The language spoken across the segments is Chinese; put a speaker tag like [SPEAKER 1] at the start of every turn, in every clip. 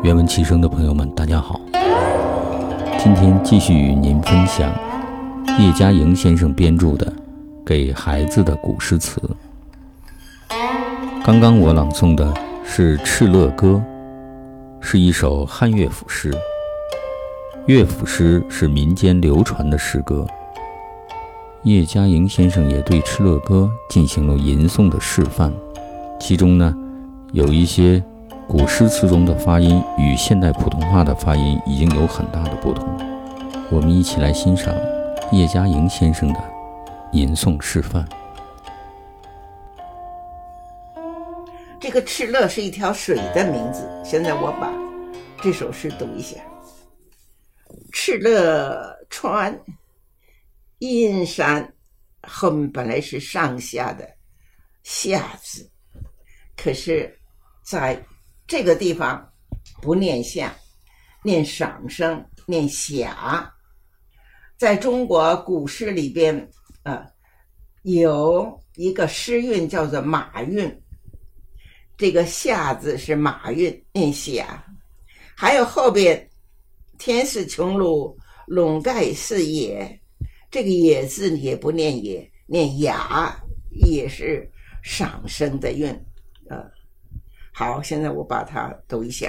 [SPEAKER 1] 原文其声的朋友们，大家好。今天继续与您分享叶嘉莹先生编著的《给孩子的古诗词》。刚刚我朗诵的是《敕勒歌》，是一首汉乐府诗。乐府诗是民间流传的诗歌。叶嘉莹先生也对《敕勒歌》进行了吟诵的示范，其中呢，有一些。古诗词中的发音与现代普通话的发音已经有很大的不同。我们一起来欣赏叶嘉莹先生的吟诵示范。
[SPEAKER 2] 这个敕勒是一条水的名字。现在我把这首诗读一下：敕勒川，阴山。后面本来是上下的下字，可是，在这个地方不念下，念赏声，念霞。在中国古诗里边，啊，有一个诗韵叫做马韵。这个下字是马韵，念霞。还有后边天似穹庐，笼盖四野。这个野字也不念野，念雅，也是赏声的韵，啊。好，现在我把它读一下：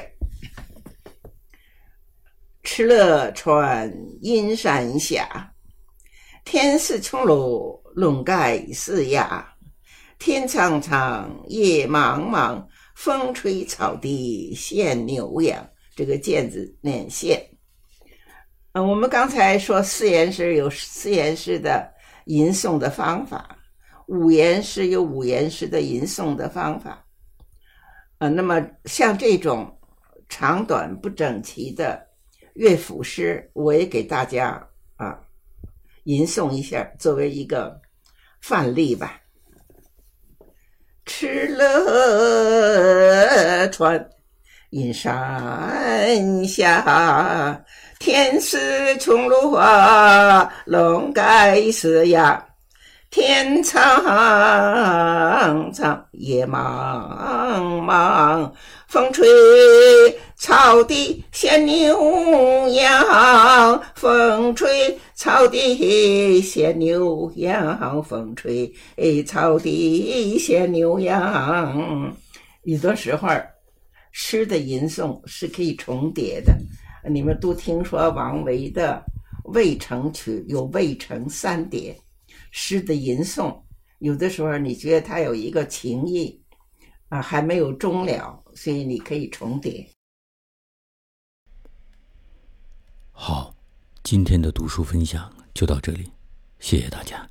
[SPEAKER 2] 敕勒川，阴山下，天似穹庐，笼盖四野。天苍苍，野茫茫，风吹草低见牛羊。这个“见”字念“现”。嗯，我们刚才说四言诗有四言诗的吟诵的方法，五言诗有五言诗的吟诵的方法。呃，那么像这种长短不整齐的乐府诗，我也给大家啊吟诵一下，作为一个范例吧。敕勒川，阴山下，天似穹庐，笼盖四野。天苍苍，野茫茫，风吹草低见牛羊。风吹草低见牛羊，风吹草低见牛羊。有的时候，诗的吟诵是可以重叠的。你们都听说王维的《渭城曲》有渭城三叠。诗的吟诵，有的时候你觉得它有一个情意啊，还没有终了，所以你可以重叠。
[SPEAKER 1] 好，今天的读书分享就到这里，谢谢大家。